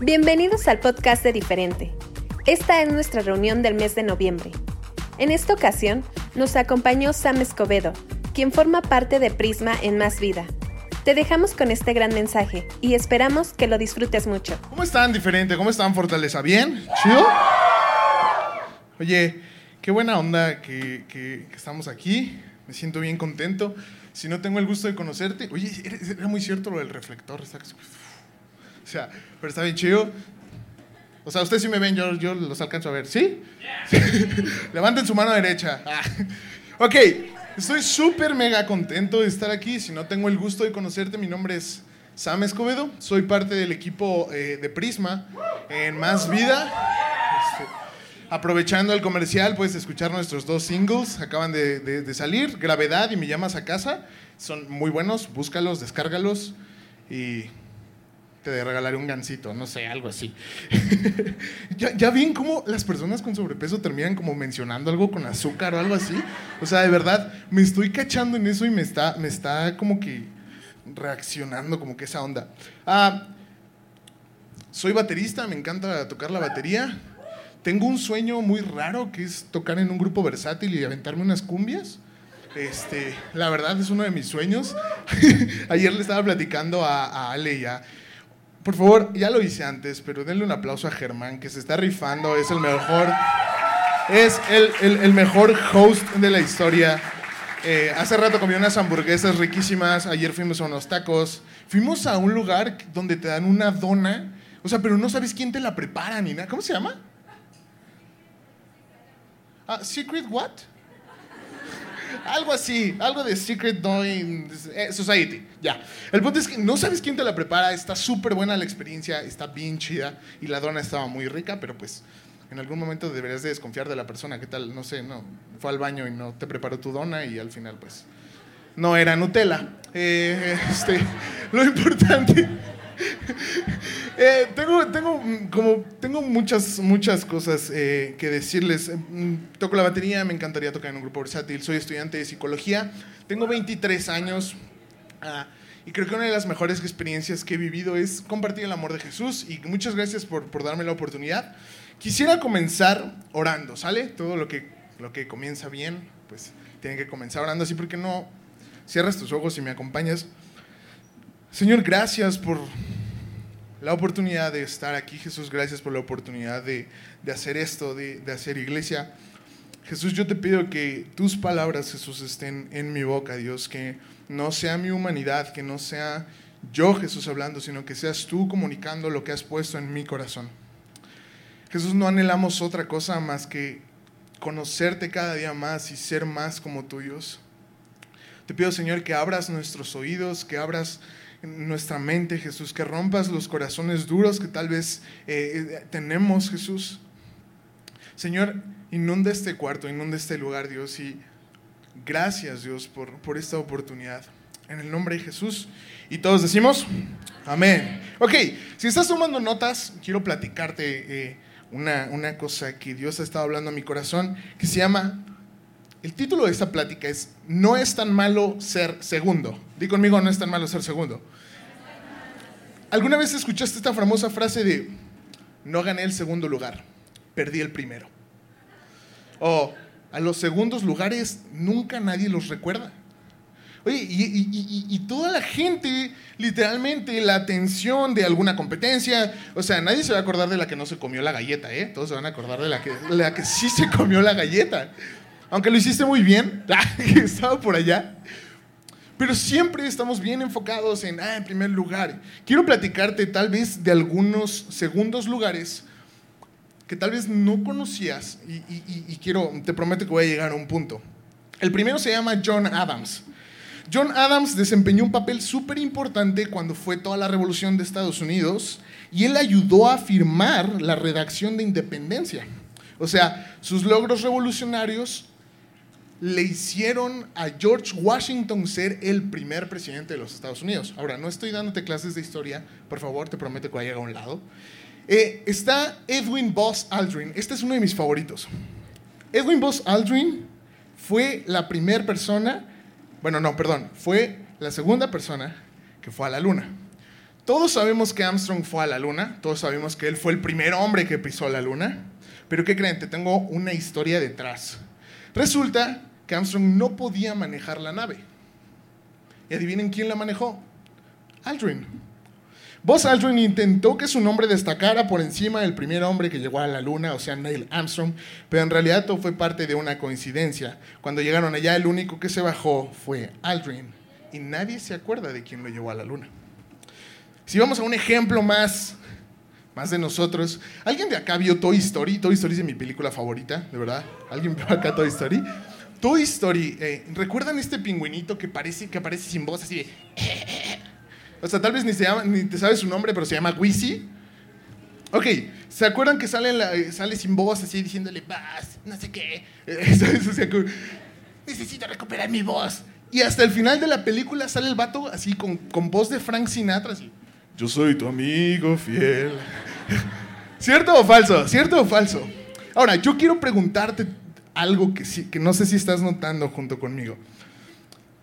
Bienvenidos al podcast de Diferente. Esta es nuestra reunión del mes de noviembre. En esta ocasión nos acompañó Sam Escobedo, quien forma parte de Prisma en Más Vida. Te dejamos con este gran mensaje y esperamos que lo disfrutes mucho. ¿Cómo están, diferente? ¿Cómo están, Fortaleza? ¿Bien? ¿Chido? Oye, qué buena onda que, estamos aquí. Me siento bien contento. Si no tengo el gusto de conocerte. Oye, era, era muy cierto lo del reflector. está- O sea, pero está bien chido. O sea, ustedes sí me ven, yo, los alcanzo a ver. ¿Sí? Levanten su mano derecha. Ah. Ok, estoy súper mega contento de estar aquí. Si no tengo el gusto de conocerte, mi nombre es Sam Escobedo. Soy parte del equipo eh, de Prisma en Más Vida. Este, aprovechando el comercial, puedes escuchar nuestros dos singles. Acaban de- de salir, Gravedad y Me llamas a casa. Son muy buenos, búscalos, descárgalos y te regalaré un gancito, no sé, algo así. ¿Ya, ¿Ya ven cómo las personas con sobrepeso terminan como mencionando algo con azúcar o algo así? O sea, de verdad, me estoy cachando en eso y me está, me está como que reaccionando, como que esa onda. Ah, soy baterista, me encanta tocar la batería. Tengo un sueño muy raro que es tocar en un grupo versátil y aventarme unas cumbias. Este, la verdad es uno de mis sueños. Ayer le estaba platicando a, a Ale y a, por favor, ya lo hice antes, pero denle un aplauso a Germán, que se está rifando, es el mejor, es el, el- mejor host de la historia. Eh, hace rato comí unas hamburguesas riquísimas, ayer fuimos a unos tacos, fuimos a un lugar donde te dan una dona, o sea, pero no sabes quién te la prepara ni nada. ¿Cómo se llama? Ah, Secret what? Algo así, algo de Secret Doing eh, Society. Ya. El punto es que no sabes quién te la prepara, está súper buena la experiencia, está bien chida y la dona estaba muy rica, pero pues en algún momento deberías de desconfiar de la persona. ¿Qué tal? No sé, no. Fue al baño y no te preparó tu dona y al final pues no era Nutella. Eh, este, lo importante. Eh, tengo, tengo, mm, como, tengo muchas, muchas cosas eh, que decirles. Eh, mm, Toco la batería, me encantaría tocar en un grupo versátil. Soy estudiante de psicología. Tengo 23 años. ah, y creo que una de las mejores experiencias que he vivido es compartir el amor de Jesús. Y muchas gracias por, por darme la oportunidad. Quisiera comenzar orando, ¿sale? Todo lo que, lo que comienza bien, pues tiene que comenzar orando. Así porque no cierras tus ojos y me acompañas. Señor, gracias por la oportunidad de estar aquí, Jesús. Gracias por la oportunidad de, de hacer esto, de, de hacer iglesia. Jesús, yo te pido que tus palabras, Jesús, estén en mi boca, Dios, que no sea mi humanidad, que no sea yo, Jesús, hablando, sino que seas tú comunicando lo que has puesto en mi corazón. Jesús, no anhelamos otra cosa más que conocerte cada día más y ser más como tú, Dios. Te pido, Señor, que abras nuestros oídos, que abras nuestra mente, Jesús, que rompas los corazones duros que tal vez eh, eh, tenemos, Jesús. Señor, inunda este cuarto, inunda este lugar, Dios, y gracias, Dios, por, por esta oportunidad. En el nombre de Jesús. Y todos decimos, amén. Ok, si estás tomando notas, quiero platicarte eh, una, una cosa que Dios ha estado hablando a mi corazón, que se llama el título de esta plática es No es tan malo ser segundo. Di conmigo, no es tan malo ser segundo. ¿Alguna vez escuchaste esta famosa frase de No gané el segundo lugar, perdí el primero? O a los segundos lugares nunca nadie los recuerda. Oye, y, y- toda la gente, literalmente, la atención de alguna competencia, o sea, nadie se va a acordar de la que no se comió la galleta, ¿eh? Todos se van a acordar de la que, la que sí se comió la galleta. Aunque lo hiciste muy bien, estaba por allá. Pero siempre estamos bien enfocados en, ah, en primer lugar. Quiero platicarte tal vez de algunos segundos lugares que tal vez no conocías y- y- y quiero, te prometo que voy a llegar a un punto. El primero se llama John Adams. John Adams desempeñó un papel súper importante cuando fue toda la revolución de Estados Unidos y él ayudó a firmar la redacción de independencia. O sea, sus logros revolucionarios le hicieron a George Washington ser el primer presidente de los Estados Unidos. Ahora, no estoy dándote clases de historia, por favor, te prometo que voy a llegar a un lado. Eh, está Edwin Boss Aldrin, este es uno de mis favoritos. Edwin Boss Aldrin fue la primera persona, bueno, no, perdón, fue la segunda persona que fue a la luna. Todos sabemos que Armstrong fue a la luna, todos sabemos que él fue el primer hombre que pisó la luna, pero ¿qué creen? Te tengo una historia detrás. Resulta que Armstrong no podía manejar la nave. Y adivinen quién la manejó. Aldrin. Buzz Aldrin intentó que su nombre destacara por encima del primer hombre que llegó a la luna, o sea, Neil Armstrong, pero en realidad todo fue parte de una coincidencia. Cuando llegaron allá, el único que se bajó fue Aldrin, y nadie se acuerda de quién lo llevó a la luna. Si vamos a un ejemplo más, más de nosotros, ¿alguien de acá vio Toy Story? Toy Story es mi película favorita, de verdad. ¿Alguien vio acá Toy Story? Toy Story, eh, ¿recuerdan este pingüinito que parece que aparece sin voz así de o sea, tal vez ni, se llama, ni te sabes su nombre, pero se llama Wisi. Ok, ¿se acuerdan que sale, sale sin voz así diciéndole, vas, no sé qué? necesito recuperar mi voz. Y hasta el final de la película sale el vato así con, con voz de Frank Sinatra. Yo soy tu amigo fiel. ¿Cierto o falso? ¿Cierto o falso? Ahora, yo quiero preguntarte algo que, sí, que no sé si estás notando junto conmigo.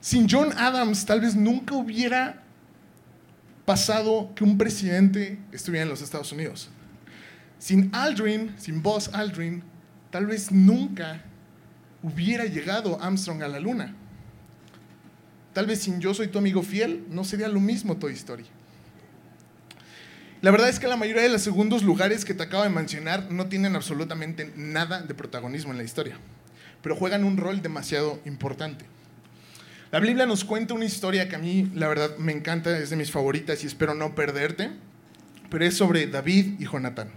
Sin John Adams, tal vez nunca hubiera pasado que un presidente estuviera en los Estados Unidos. Sin Aldrin, sin Buzz Aldrin, tal vez nunca hubiera llegado Armstrong a la luna. Tal vez sin Yo soy tu amigo fiel, no sería lo mismo Toy Story. La verdad es que la mayoría de los segundos lugares que te acabo de mencionar no tienen absolutamente nada de protagonismo en la historia, pero juegan un rol demasiado importante. La Biblia nos cuenta una historia que a mí, la verdad, me encanta, es de mis favoritas y espero no perderte, pero es sobre David y Jonatán.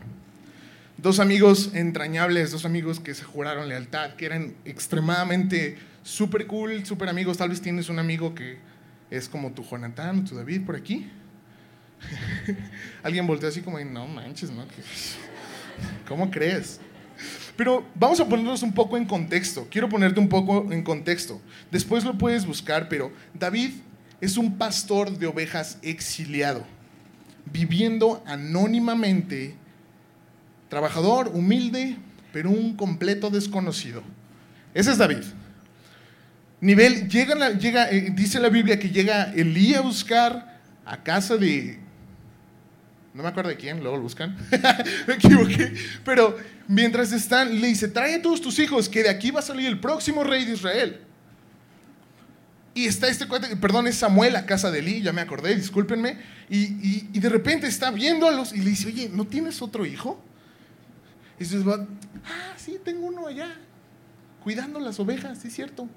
Dos amigos entrañables, dos amigos que se juraron lealtad, que eran extremadamente súper cool, súper amigos. Tal vez tienes un amigo que es como tu Jonatán o tu David por aquí. Alguien volteó así como, no manches, ¿no? ¿Cómo crees? Pero vamos a ponernos un poco en contexto. Quiero ponerte un poco en contexto. Después lo puedes buscar, pero David es un pastor de ovejas exiliado, viviendo anónimamente, trabajador, humilde, pero un completo desconocido. Ese es David. Nivel, llega, llega eh, dice la Biblia que llega Elí a buscar a casa de no me acuerdo de quién, luego lo buscan. me equivoqué. Pero mientras están, le dice, trae a todos tus hijos, que de aquí va a salir el próximo rey de Israel. Y está este cuate, perdón, es Samuel a casa de Eli, ya me acordé, discúlpenme. Y, de repente está viéndolos y le dice, oye, ¿no tienes otro hijo? Y dice, ah, sí, tengo uno allá, cuidando las ovejas, sí es cierto.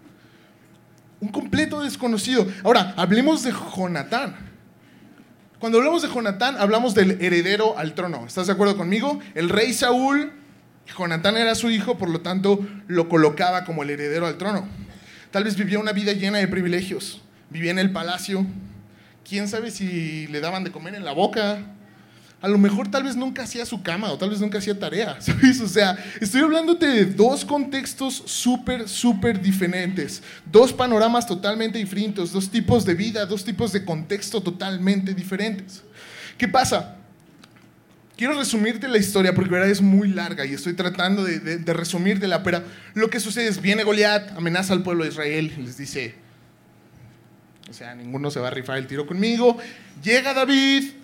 Un completo desconocido. Ahora, hablemos de Jonatán. Cuando hablamos de Jonatán, hablamos del heredero al trono. ¿Estás de acuerdo conmigo? El rey Saúl, Jonatán era su hijo, por lo tanto lo colocaba como el heredero al trono. Tal vez vivía una vida llena de privilegios. Vivía en el palacio. ¿Quién sabe si le daban de comer en la boca? A lo mejor tal vez nunca hacía su cama o tal vez nunca hacía tarea, ¿sabes? O sea, estoy hablándote de dos contextos súper, súper diferentes, dos panoramas totalmente diferentes, dos tipos de vida, dos tipos de contexto totalmente diferentes. ¿Qué pasa? Quiero resumirte la historia porque verdad es muy larga y estoy tratando de, de, de resumírtela, pero lo que sucede es, viene Goliat, amenaza al pueblo de Israel les dice, o sea, ninguno se va a rifar el tiro conmigo, llega David,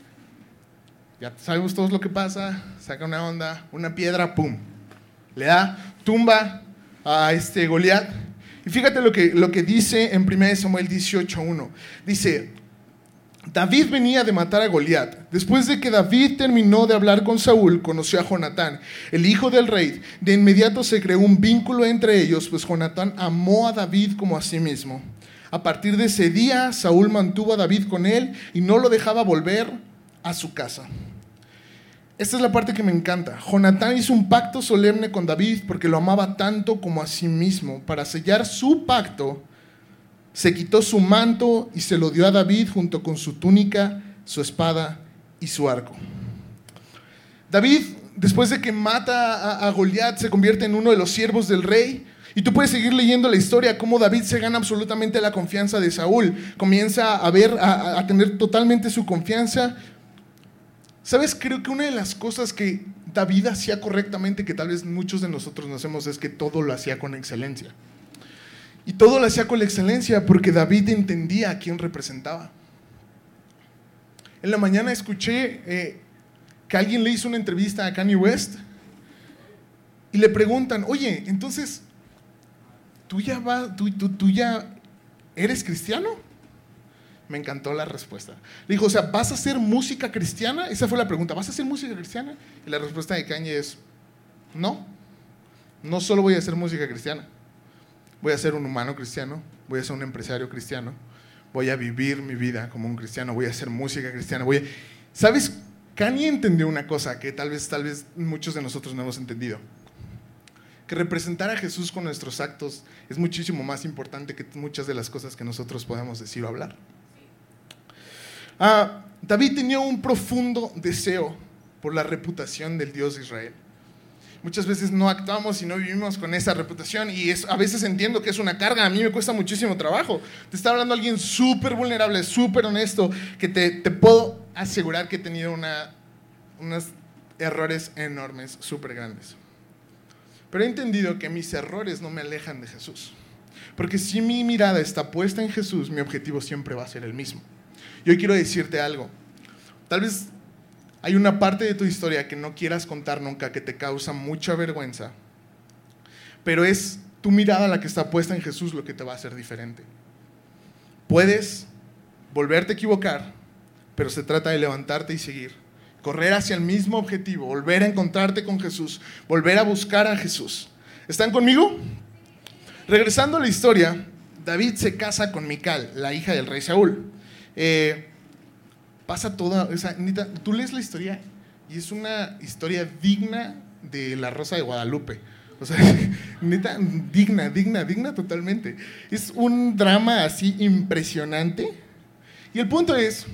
ya sabemos todos lo que pasa, saca una onda, una piedra, pum, le da tumba a este Goliat. Y fíjate lo que, lo que dice en 1 Samuel 18.1. Dice, David venía de matar a Goliat. Después de que David terminó de hablar con Saúl, conoció a Jonatán, el hijo del rey. De inmediato se creó un vínculo entre ellos, pues Jonatán amó a David como a sí mismo. A partir de ese día, Saúl mantuvo a David con él y no lo dejaba volver a su casa. Esta es la parte que me encanta. Jonatán hizo un pacto solemne con David porque lo amaba tanto como a sí mismo. Para sellar su pacto, se quitó su manto y se lo dio a David junto con su túnica, su espada y su arco. David, después de que mata a, Goliat, se convierte en uno de los siervos del rey. Y tú puedes seguir leyendo la historia, cómo David se gana absolutamente la confianza de Saúl. Comienza a ver, a tener totalmente su confianza ¿Sabes? Creo que una de las cosas que David hacía correctamente, que tal vez muchos de nosotros no hacemos, es que todo lo hacía con excelencia. Y todo lo hacía con excelencia porque David entendía a quién representaba. En la mañana escuché eh, que alguien le hizo una entrevista a Kanye West y le preguntan, oye, entonces, ¿tú ya, va, tú, tú, tú ya eres cristiano? Me encantó la respuesta. Le dijo, o sea, ¿vas a hacer música cristiana? Esa fue la pregunta, ¿vas a hacer música cristiana? Y la respuesta de Kanye es, no, no solo voy a hacer música cristiana, voy a ser un humano cristiano, voy a ser un empresario cristiano, voy a vivir mi vida como un cristiano, voy a hacer música cristiana. ¿Sabes? Kanye entendió una cosa que tal vez, tal vez muchos de nosotros no hemos entendido. Que representar a Jesús con nuestros actos es muchísimo más importante que muchas de las cosas que nosotros podemos decir o hablar. Ah, David tenía un profundo deseo por la reputación del Dios de Israel. Muchas veces no actuamos y no vivimos con esa reputación y a veces entiendo que es una carga, a mí me cuesta muchísimo trabajo. Te está hablando alguien súper vulnerable, súper honesto, que te, te, puedo asegurar que he tenido una, unos errores enormes, súper grandes. Pero he entendido que mis errores no me alejan de Jesús. Porque si mi mirada está puesta en Jesús, mi objetivo siempre va a ser el mismo. Yo quiero decirte algo. Tal vez hay una parte de tu historia que no quieras contar nunca, que te causa mucha vergüenza, pero es tu mirada la que está puesta en Jesús lo que te va a hacer diferente. Puedes volverte a equivocar, pero se trata de levantarte y seguir, correr hacia el mismo objetivo, volver a encontrarte con Jesús, volver a buscar a Jesús. ¿Están conmigo? Regresando a la historia, David se casa con Mical, la hija del rey Saúl. Eh, pasa toda, o sea, tú lees la historia y es una historia digna de La Rosa de Guadalupe. O sea, neta, digna, digna, digna totalmente. Es un drama así impresionante. Y el punto es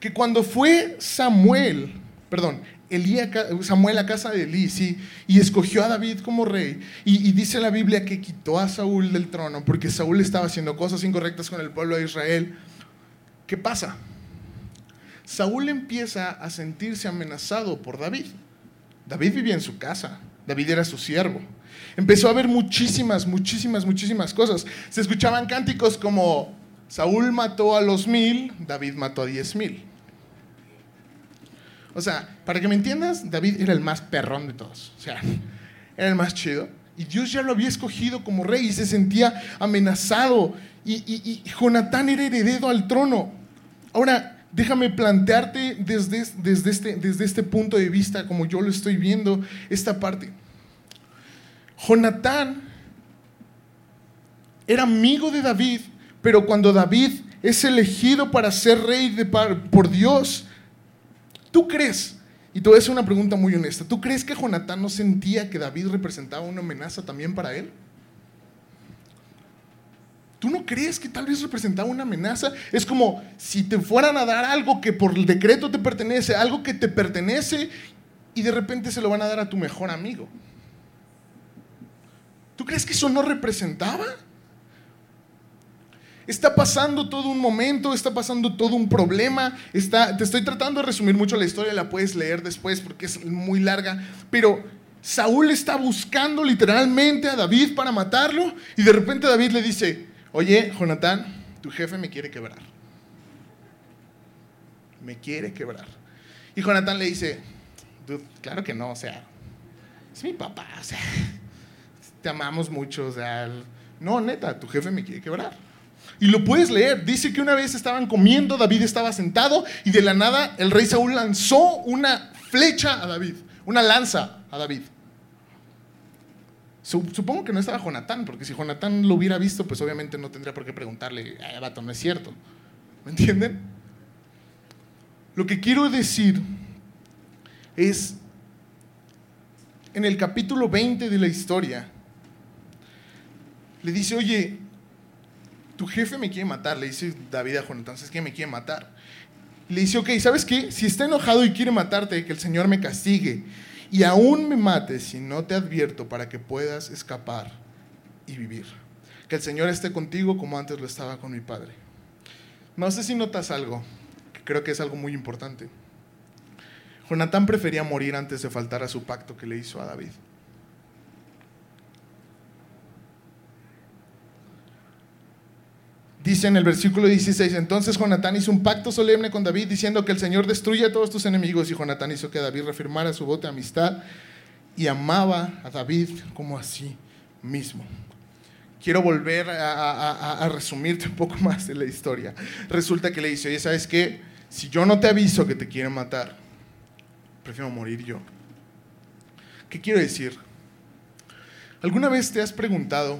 que cuando fue Samuel, perdón, Elí Samuel a casa de Elí, sí, y escogió a David como rey, y, y, dice la Biblia que quitó a Saúl del trono porque Saúl estaba haciendo cosas incorrectas con el pueblo de Israel, ¿qué pasa? Saúl empieza a sentirse amenazado por David. David vivía en su casa, David era su siervo. Empezó a ver muchísimas, muchísimas, muchísimas cosas. Se escuchaban cánticos como, Saúl mató a los mil, David mató a diez mil. O sea, para que me entiendas, David era el más perrón de todos. O sea, era el más chido. Y Dios ya lo había escogido como rey y se sentía amenazado. Y, y, y Jonatán era heredero al trono. Ahora, déjame plantearte desde, desde, este, desde este punto de vista, como yo lo estoy viendo, esta parte. Jonatán era amigo de David, pero cuando David es elegido para ser rey por Dios, ¿tú crees? Y te voy a hacer una pregunta muy honesta. ¿Tú crees que Jonatán no sentía que David representaba una amenaza también para él? ¿Tú no crees que tal vez representaba una amenaza? Es como si te fueran a dar algo que por decreto te pertenece, algo que te pertenece y de repente se lo van a dar a tu mejor amigo. ¿Tú crees que eso no representaba? Está pasando todo un momento, está pasando todo un problema. Está, te estoy tratando de resumir mucho la historia, la puedes leer después porque es muy larga, pero Saúl está buscando literalmente a David para matarlo y de repente David le dice, Oye, Jonatán, tu jefe me quiere quebrar. Me quiere quebrar. Y Jonatán le dice, claro que no, o sea, es mi papá, o sea, te amamos mucho, o sea, no, neta, tu jefe me quiere quebrar. Y lo puedes leer, dice que una vez estaban comiendo, David estaba sentado y de la nada el rey Saúl lanzó una flecha a David, una lanza a David. Supongo que no estaba Jonatán, porque si Jonatán lo hubiera visto, pues obviamente no tendría por qué preguntarle, ay, vato, no es cierto. ¿Me entienden? Lo que quiero decir es, en el capítulo 20 de la historia, le dice, oye, tu jefe me quiere matar, le dice David a Jonatán, ¿sabes qué? Me quiere matar. le dice, ok, ¿sabes qué? Si está enojado y quiere matarte, que el Señor me castigue y aún me mates si no te advierto para que puedas escapar y vivir. Que el Señor esté contigo como antes lo estaba con mi Padre. No sé si notas algo, que creo que es algo muy importante. Jonatán prefería morir antes de faltar a su pacto que le hizo a David. Dice en el versículo 16, entonces Jonatán hizo un pacto solemne con David diciendo que el Señor destruya a todos tus enemigos y Jonatán hizo que David reafirmara su voto de amistad y amaba a David como a sí mismo. Quiero volver a, resumirte un poco más de la historia. Resulta que le dice, oye, ¿sabes qué? Si yo no te aviso que te quieren matar, prefiero morir yo. ¿Qué quiero decir? ¿Alguna vez te has preguntado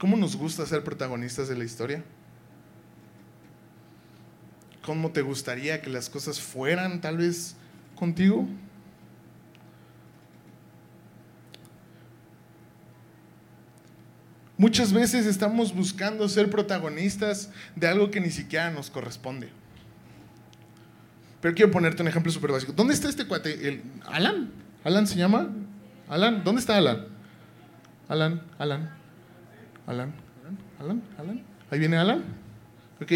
¿Cómo nos gusta ser protagonistas de la historia? ¿Cómo te gustaría que las cosas fueran tal vez contigo? Muchas veces estamos buscando ser protagonistas de algo que ni siquiera nos corresponde. Pero quiero ponerte un ejemplo súper básico. ¿Dónde está este cuate? ¿Alan? ¿Alan se llama? ¿Alan? ¿Dónde está Alan? Alan, Alan. Alan, Alan, Alan, Ahí viene Alan. Ok.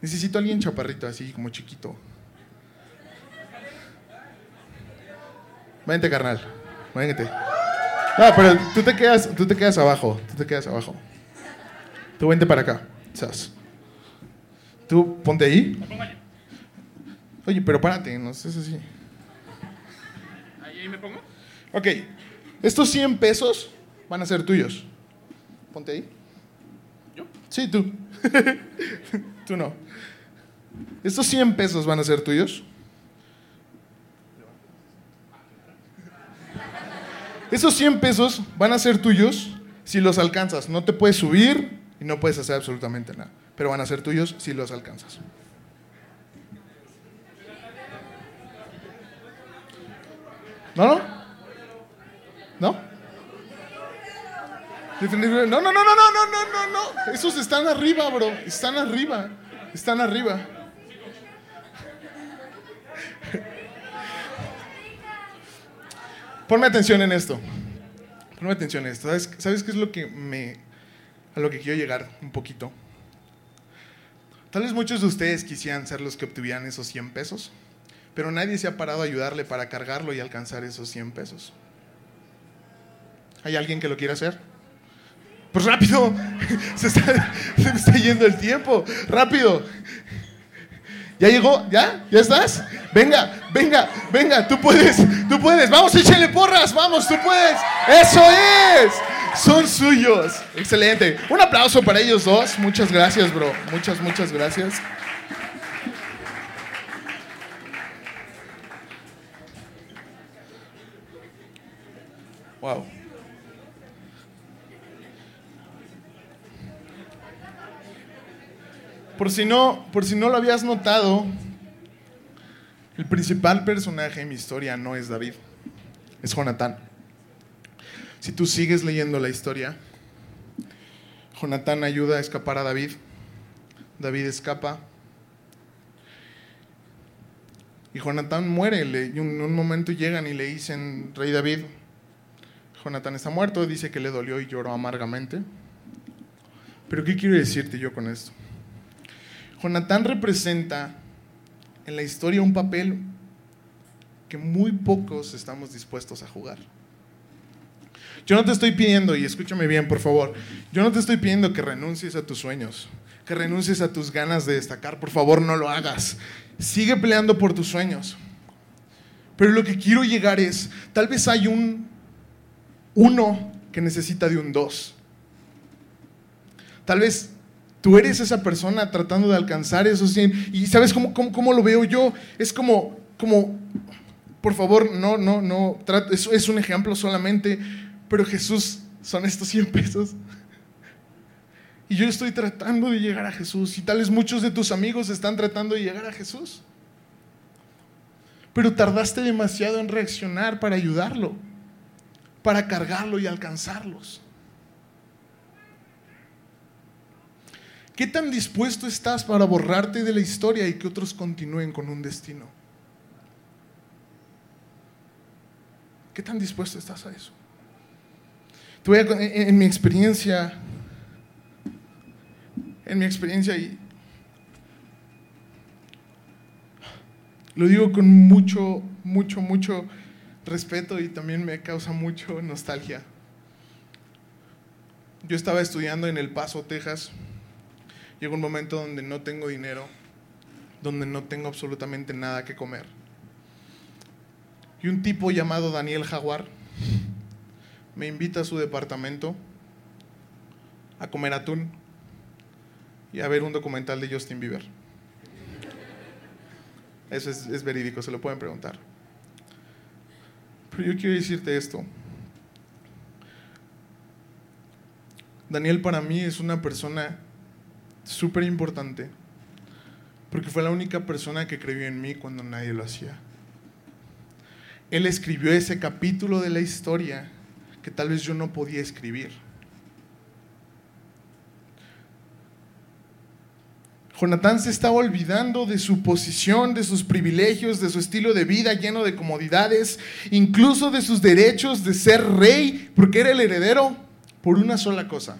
Necesito a alguien chaparrito, así como chiquito. Vente, carnal. Véngate. No, pero tú te quedas, tú te quedas abajo. Tú te quedas abajo. Tú vente para acá. Tú ponte ahí. Oye, pero párate, no sé así. ¿Ahí me pongo? Ok. Estos 100 pesos van a ser tuyos. Ponte ahí. ¿Yo? Sí, tú. tú no. Estos 100 pesos van a ser tuyos. Esos 100 pesos van a ser tuyos si los alcanzas. No te puedes subir y no puedes hacer absolutamente nada. Pero van a ser tuyos si los alcanzas. ¿No? ¿No? ¿No? No, no, no, no, no, no, no, no. Esos están arriba, bro. Están arriba. Están arriba. Ponme atención en esto. Ponme atención en esto. ¿Sabes, ¿Sabes qué es lo que me. a lo que quiero llegar un poquito? Tal vez muchos de ustedes quisieran ser los que obtuvieran esos 100 pesos, pero nadie se ha parado a ayudarle para cargarlo y alcanzar esos 100 pesos. ¿Hay alguien que lo quiera hacer? Pues rápido, se está, se está yendo el tiempo, rápido. ¿Ya llegó? ¿Ya? ¿Ya estás? Venga, venga, venga, tú puedes, tú puedes. Vamos, échale porras, vamos, tú puedes. Eso es. Son suyos. Excelente. Un aplauso para ellos dos. Muchas gracias, bro. Muchas, muchas gracias. Wow. Por si no, por si no lo habías notado, el principal personaje en mi historia no es David, es Jonatán. Si tú sigues leyendo la historia, Jonatán ayuda a escapar a David, David escapa y Jonatán muere. y en un momento llegan y le dicen, Rey David, Jonatán está muerto, dice que le dolió y lloró amargamente. Pero ¿qué quiero decirte yo con esto? Jonatán representa en la historia un papel que muy pocos estamos dispuestos a jugar. Yo no te estoy pidiendo, y escúchame bien, por favor, yo no te estoy pidiendo que renuncies a tus sueños, que renuncies a tus ganas de destacar, por favor, no lo hagas. Sigue peleando por tus sueños. Pero lo que quiero llegar es, tal vez hay un uno que necesita de un dos. Tal vez Tú eres esa persona tratando de alcanzar esos 100. Y ¿sabes cómo, cómo, lo veo yo? Es como, como, por favor, no, no, no, es, es un ejemplo solamente, pero Jesús son estos 100 pesos. Y yo estoy tratando de llegar a Jesús. Y tal vez muchos de tus amigos están tratando de llegar a Jesús. Pero tardaste demasiado en reaccionar para ayudarlo, para cargarlo y alcanzarlos. ¿Qué tan dispuesto estás para borrarte de la historia y que otros continúen con un destino? ¿Qué tan dispuesto estás a eso? en, mi experiencia, en mi experiencia, y lo digo con mucho, mucho, mucho respeto y también me causa mucho nostalgia. yo estaba estudiando en El Paso, Texas. Llegó un momento donde no tengo dinero, donde no tengo absolutamente nada que comer. Y un tipo llamado Daniel Jaguar me invita a su departamento a comer atún y a ver un documental de Justin Bieber. Eso es, es verídico, se lo pueden preguntar. Pero yo quiero decirte esto. Daniel para mí es una persona súper importante, porque fue la única persona que creyó en mí cuando nadie lo hacía. Él escribió ese capítulo de la historia que tal vez yo no podía escribir. Jonatán se estaba olvidando de su posición, de sus privilegios, de su estilo de vida lleno de comodidades, incluso de sus derechos de ser rey, porque era el heredero por una sola cosa,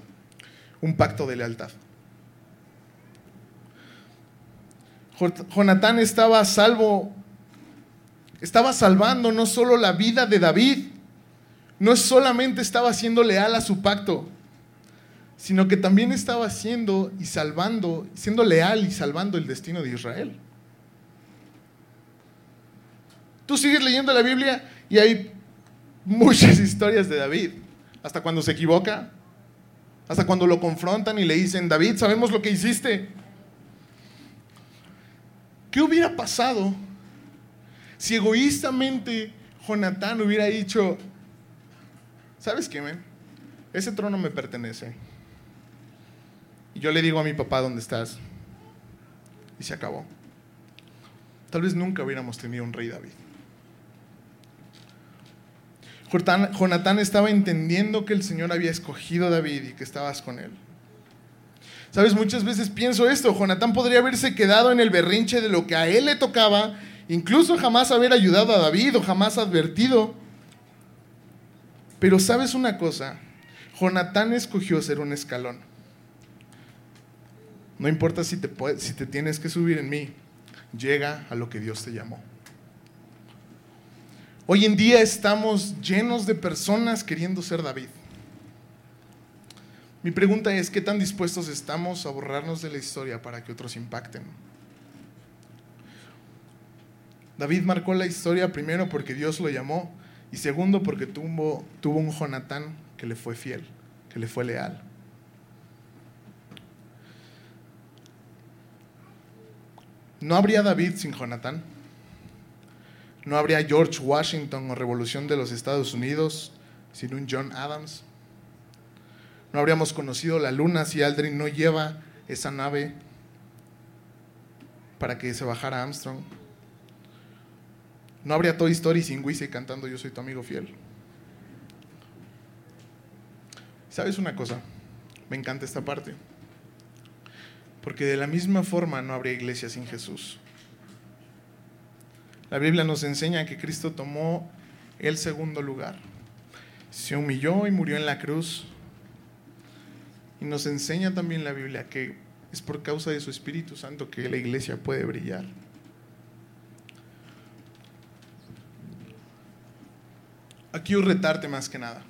un pacto de lealtad. Jonatán estaba a salvo, estaba salvando no solo la vida de David, no solamente estaba siendo leal a su pacto, sino que también estaba haciendo y salvando, siendo leal y salvando el destino de Israel. Tú sigues leyendo la Biblia y hay muchas historias de David, hasta cuando se equivoca, hasta cuando lo confrontan y le dicen, David, sabemos lo que hiciste. ¿Qué hubiera pasado si egoístamente Jonatán hubiera dicho, ¿sabes qué, men? Ese trono me pertenece. Y yo le digo a mi papá dónde estás. Y se acabó. Tal vez nunca hubiéramos tenido un rey David. Jonatán estaba entendiendo que el Señor había escogido a David y que estabas con él. Sabes, muchas veces pienso esto, Jonatán podría haberse quedado en el berrinche de lo que a él le tocaba, incluso jamás haber ayudado a David o jamás advertido. Pero sabes una cosa, Jonatán escogió ser un escalón. No importa si te, si te tienes que subir en mí, llega a lo que Dios te llamó. Hoy en día estamos llenos de personas queriendo ser David. Mi pregunta es, ¿qué tan dispuestos estamos a borrarnos de la historia para que otros impacten? David marcó la historia primero porque Dios lo llamó y segundo porque tuvo, un Jonatán que le fue fiel, que le fue leal. No habría David sin Jonatán. No habría George Washington o Revolución de los Estados Unidos sin un John Adams. No habríamos conocido la luna si Aldrin no lleva esa nave para que se bajara Armstrong. No habría Toy Story sin Wise cantando Yo soy tu amigo fiel. ¿Sabes una cosa? Me encanta esta parte. Porque de la misma forma no habría iglesia sin Jesús. La Biblia nos enseña que Cristo tomó el segundo lugar. Se humilló y murió en la cruz. Y nos enseña también la Biblia que es por causa de su Espíritu Santo que la iglesia puede brillar. Aquí quiero retarte más que nada.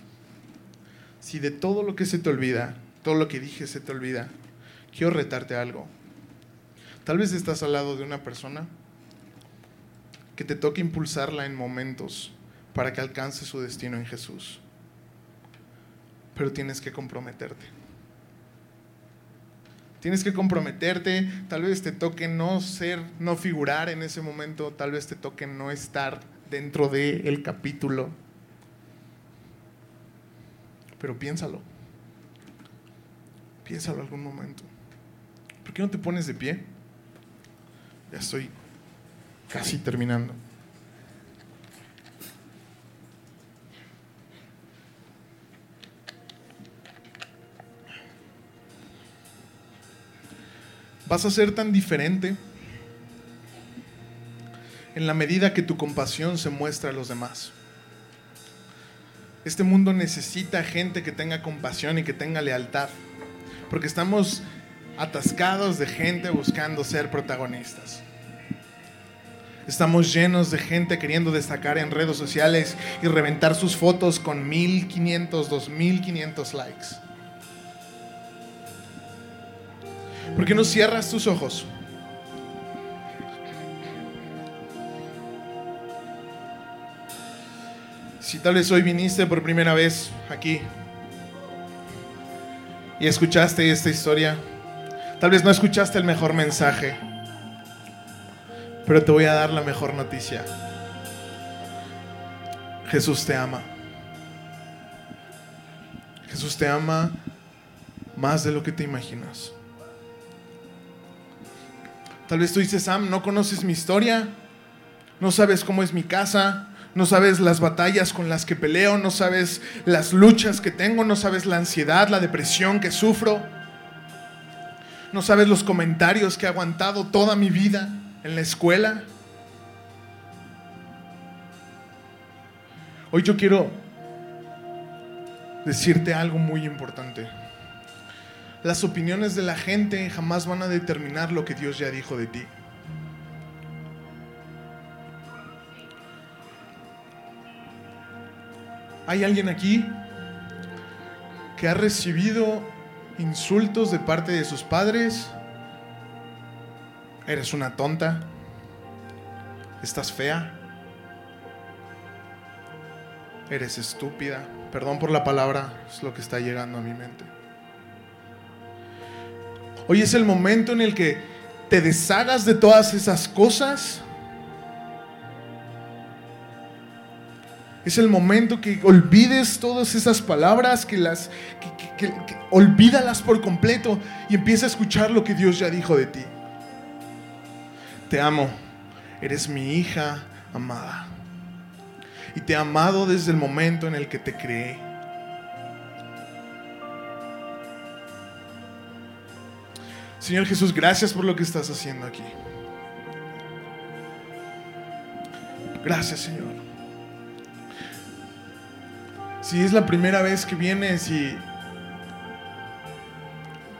Si de todo lo que se te olvida, todo lo que dije se te olvida, quiero retarte algo. Tal vez estás al lado de una persona que te toque impulsarla en momentos para que alcance su destino en Jesús. Pero tienes que comprometerte. Tienes que comprometerte, tal vez te toque no ser, no figurar en ese momento, tal vez te toque no estar dentro del el capítulo. Pero piénsalo. Piénsalo algún momento. ¿Por qué no te pones de pie? Ya estoy casi terminando. Vas a ser tan diferente en la medida que tu compasión se muestra a los demás. Este mundo necesita gente que tenga compasión y que tenga lealtad, porque estamos atascados de gente buscando ser protagonistas. Estamos llenos de gente queriendo destacar en redes sociales y reventar sus fotos con 1500, 2500 likes. ¿Por qué no cierras tus ojos? Si tal vez hoy viniste por primera vez aquí y escuchaste esta historia, tal vez no escuchaste el mejor mensaje, pero te voy a dar la mejor noticia. Jesús te ama. Jesús te ama más de lo que te imaginas. Tal vez tú dices, Sam, no conoces mi historia, no sabes cómo es mi casa, no sabes las batallas con las que peleo, no sabes las luchas que tengo, no sabes la ansiedad, la depresión que sufro, no sabes los comentarios que he aguantado toda mi vida en la escuela. Hoy yo quiero decirte algo muy importante. Las opiniones de la gente jamás van a determinar lo que Dios ya dijo de ti. ¿Hay alguien aquí que ha recibido insultos de parte de sus padres? Eres una tonta. Estás fea. Eres estúpida. Perdón por la palabra, es lo que está llegando a mi mente. Hoy es el momento en el que te deshagas de todas esas cosas. Es el momento que olvides todas esas palabras, que las que, olvídalas por completo y empieza a escuchar lo que Dios ya dijo de ti. Te amo, eres mi hija amada. Y te he amado desde el momento en el que te creé. Señor Jesús, gracias por lo que estás haciendo aquí. Gracias, Señor. Si es la primera vez que vienes y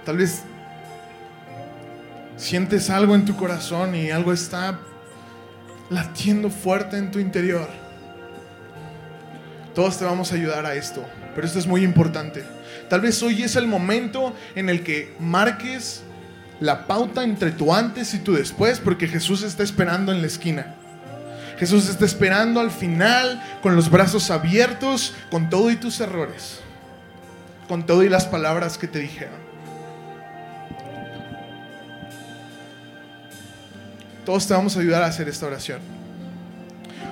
tal vez sientes algo en tu corazón y algo está latiendo fuerte en tu interior, todos te vamos a ayudar a esto, pero esto es muy importante. Tal vez hoy es el momento en el que marques la pauta entre tu antes y tu después, porque Jesús está esperando en la esquina. Jesús está esperando al final con los brazos abiertos, con todo y tus errores, con todo y las palabras que te dijeron. Todos te vamos a ayudar a hacer esta oración.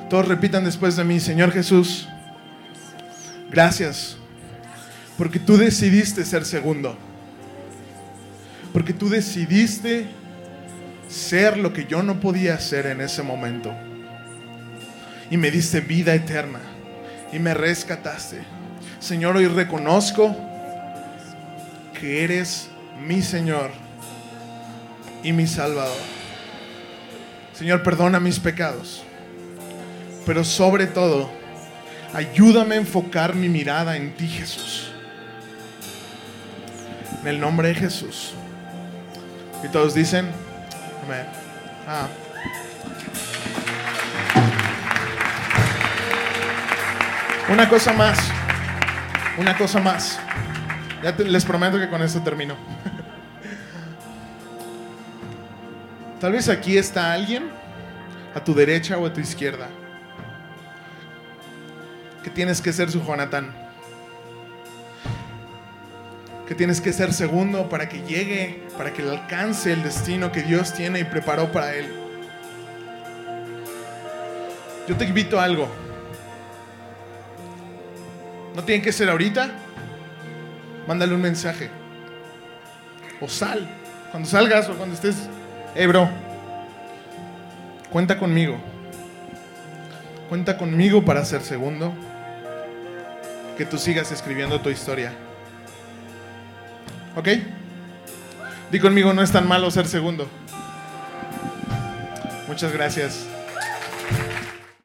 Todos repitan después de mí, Señor Jesús, gracias, porque tú decidiste ser segundo, porque tú decidiste ser lo que yo no podía ser en ese momento y me diste vida eterna y me rescataste. Señor, hoy reconozco que eres mi Señor y mi Salvador. Señor, perdona mis pecados, pero sobre todo, ayúdame a enfocar mi mirada en ti, Jesús. En el nombre de Jesús. Y todos dicen. Ah. Una cosa más. Una cosa más. Ya les prometo que con esto termino. Tal vez aquí está alguien, a tu derecha o a tu izquierda, que tienes que ser su Jonathan. Que tienes que ser segundo para que llegue, para que le alcance el destino que Dios tiene y preparó para él. Yo te invito a algo. No tiene que ser ahorita. Mándale un mensaje. O sal. Cuando salgas o cuando estés. Hey, bro. Cuenta conmigo. Cuenta conmigo para ser segundo. Que tú sigas escribiendo tu historia. ¿Ok? Di conmigo, no es tan malo ser segundo. Muchas gracias.